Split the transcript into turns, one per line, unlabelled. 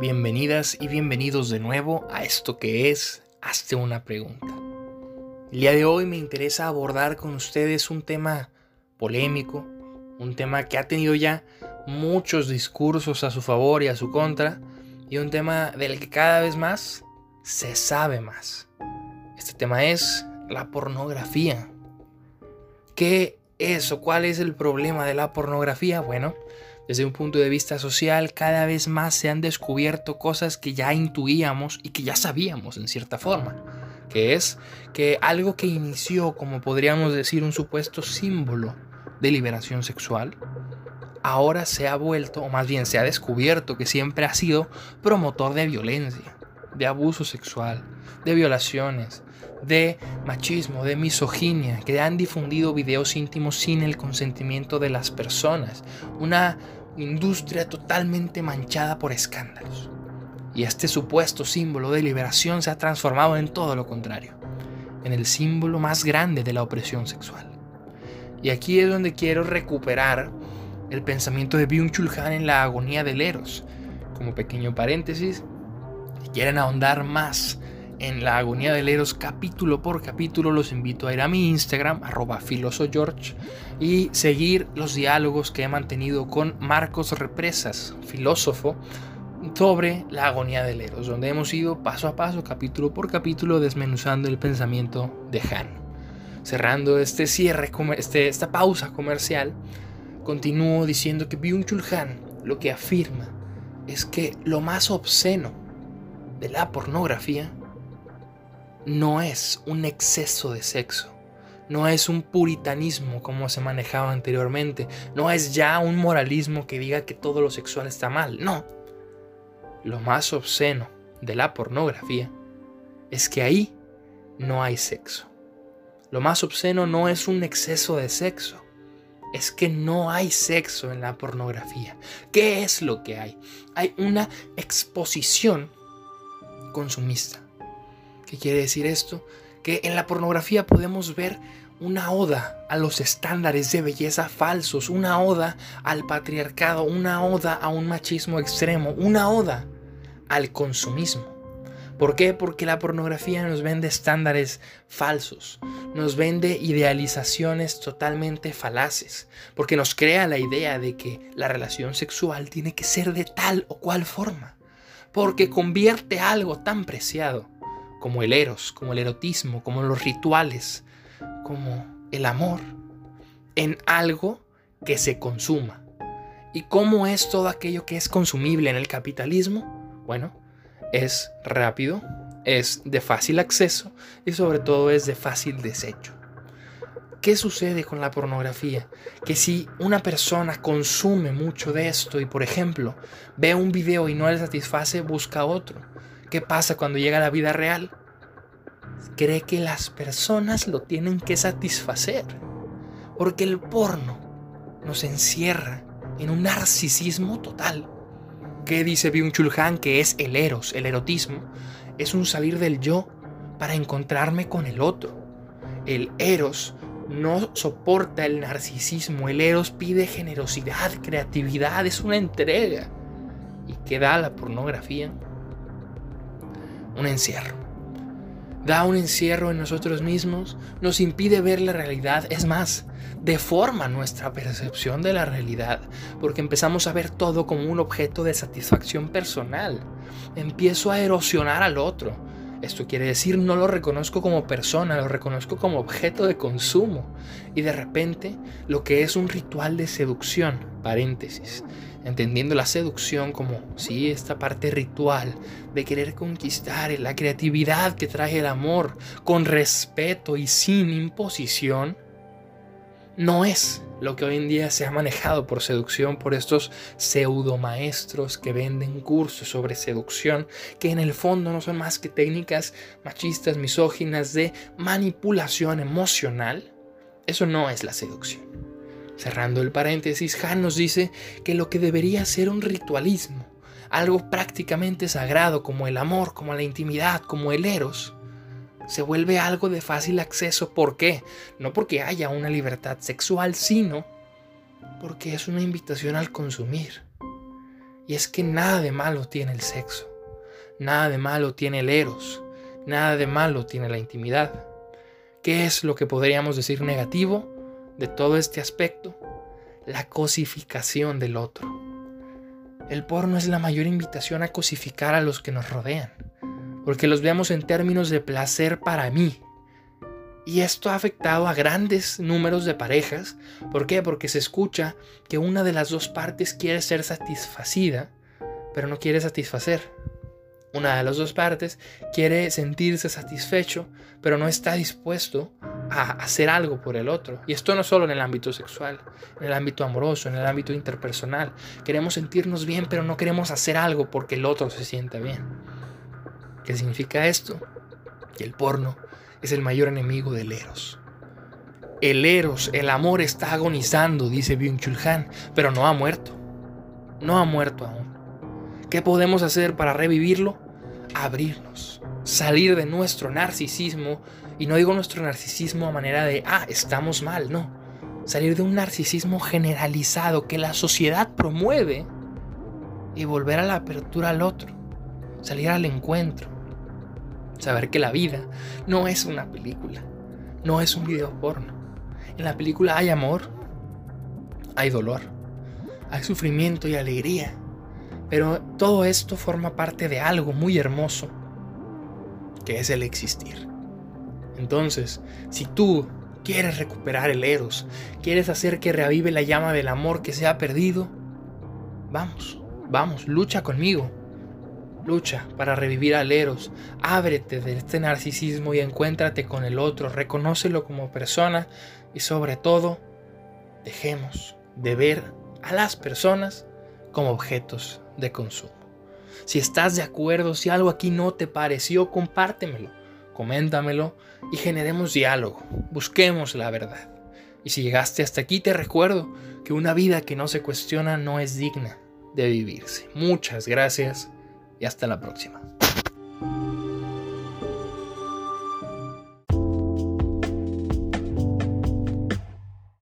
Bienvenidas y bienvenidos de nuevo a esto que es Hazte una pregunta. El día de hoy me interesa abordar con ustedes un tema polémico, un tema que ha tenido ya muchos discursos a su favor y a su contra, y un tema del que cada vez más se sabe más. Este tema es la pornografía. ¿Qué es o cuál es el problema de la pornografía? Bueno, desde un punto de vista social, cada vez más se han descubierto cosas que ya intuíamos y que ya sabíamos en cierta forma. Que es que algo que inició como podríamos decir un supuesto símbolo de liberación sexual, ahora se ha vuelto, o más bien se ha descubierto que siempre ha sido promotor de violencia, de abuso sexual, de violaciones, de machismo, de misoginia, que han difundido videos íntimos sin el consentimiento de las personas. Una industria totalmente manchada por escándalos. Y este supuesto símbolo de liberación se ha transformado en todo lo contrario, en el símbolo más grande de la opresión sexual. Y aquí es donde quiero recuperar el pensamiento de Byung-Chul Han en la agonía del Eros. Como pequeño paréntesis, si quieren ahondar más en la agonía del Eros capítulo por capítulo, los invito a ir a mi Instagram, arroba filosogeorge, y seguir los diálogos que he mantenido con Marcos Represas, filósofo, sobre la agonía del Eros, donde hemos ido paso a paso, capítulo por capítulo, desmenuzando el pensamiento de Han. Cerrando este cierre, este, esta pausa comercial, continúo diciendo que Byung-Chul Han lo que afirma es que lo más obsceno de la pornografía no es un exceso de sexo, no es un puritanismo como se manejaba anteriormente, no es ya un moralismo que diga que todo lo sexual está mal, no. Lo más obsceno de la pornografía es que ahí no hay sexo. Lo más obsceno no es un exceso de sexo, es que no hay sexo en la pornografía. ¿Qué es lo que hay? Hay una exposición consumista. ¿Qué quiere decir esto? Que en la pornografía podemos ver una oda a los estándares de belleza falsos, una oda al patriarcado, una oda a un machismo extremo, una oda al consumismo. ¿Por qué? Porque la pornografía nos vende estándares falsos, nos vende idealizaciones totalmente falaces, porque nos crea la idea de que la relación sexual tiene que ser de tal o cual forma, porque convierte algo tan preciado como el eros, como el erotismo, como los rituales, como el amor, en algo que se consuma. ¿Y cómo es todo aquello que es consumible en el capitalismo? Bueno, es rápido, es de fácil acceso y sobre todo es de fácil desecho. ¿Qué sucede con la pornografía? Que si una persona consume mucho de esto y por ejemplo ve un video y no le satisface, busca otro. ¿Qué pasa cuando llega a la vida real? Cree que las personas lo tienen que satisfacer. Porque el porno nos encierra en un narcisismo total. ¿Qué dice Byung-Chul Han que es el eros, el erotismo? Es un salir del yo para encontrarme con el otro. El eros no soporta el narcisismo. El eros pide generosidad, creatividad, es una entrega. ¿Y qué da la pornografía? Un encierro. Da un encierro en nosotros mismos, nos impide ver la realidad, es más, deforma nuestra percepción de la realidad, porque empezamos a ver todo como un objeto de satisfacción personal. Empiezo a erosionar al otro. Esto quiere decir no lo reconozco como persona, lo reconozco como objeto de consumo. Y de repente lo que es un ritual de seducción, paréntesis, entendiendo la seducción como, sí, esta parte ritual de querer conquistar, la creatividad que trae el amor, con respeto y sin imposición, no es lo que hoy en día se ha manejado por seducción por estos pseudo maestros que venden cursos sobre seducción que en el fondo no son más que técnicas machistas, misóginas de manipulación emocional. Eso no es la seducción. Cerrando el paréntesis, Han nos dice que lo que debería ser un ritualismo, algo prácticamente sagrado como el amor, como la intimidad, como el eros, se vuelve algo de fácil acceso. ¿Por qué? No porque haya una libertad sexual, sino porque es una invitación al consumir. Y es que nada de malo tiene el sexo, nada de malo tiene el eros, nada de malo tiene la intimidad. ¿Qué es lo que podríamos decir negativo de todo este aspecto? La cosificación del otro. El porno es la mayor invitación a cosificar a los que nos rodean, porque los veamos en términos de placer para mí, y esto ha afectado a grandes números de parejas. ¿Por qué? Porque se escucha que una de las dos partes quiere ser satisfacida, pero no quiere satisfacer. Una de las dos partes quiere sentirse satisfecho, pero no está dispuesto a hacer algo por el otro. Y esto no solo en el ámbito sexual, en el ámbito amoroso, en el ámbito interpersonal. Queremos sentirnos bien, pero no queremos hacer algo porque el otro se sienta bien. ¿Qué significa esto? Que el porno es el mayor enemigo del Eros. El Eros, el amor está agonizando, dice Byung-Chul Han, pero no ha muerto. No ha muerto aún. ¿Qué podemos hacer para revivirlo? Abrirnos, salir de nuestro narcisismo, y no digo nuestro narcisismo a manera de, ah, estamos mal, no. Salir de un narcisismo generalizado que la sociedad promueve y volver a la apertura al otro, salir al encuentro, Saber que la vida no es una película, no es un video porno. En la película hay amor, hay dolor, hay sufrimiento y alegría. Pero todo esto forma parte de algo muy hermoso, que es el existir. Entonces, si tú quieres recuperar el Eros, quieres hacer que reavive la llama del amor que se ha perdido, vamos, vamos, lucha conmigo. Lucha para revivir al Eros. Ábrete de este narcisismo y encuéntrate con el otro. Reconócelo como persona y sobre todo, dejemos de ver a las personas como objetos de consumo. Si estás de acuerdo, si algo aquí no te pareció, compártemelo, coméntamelo y generemos diálogo. Busquemos la verdad. Y si llegaste hasta aquí, te recuerdo que una vida que no se cuestiona no es digna de vivirse. Muchas gracias y hasta la próxima.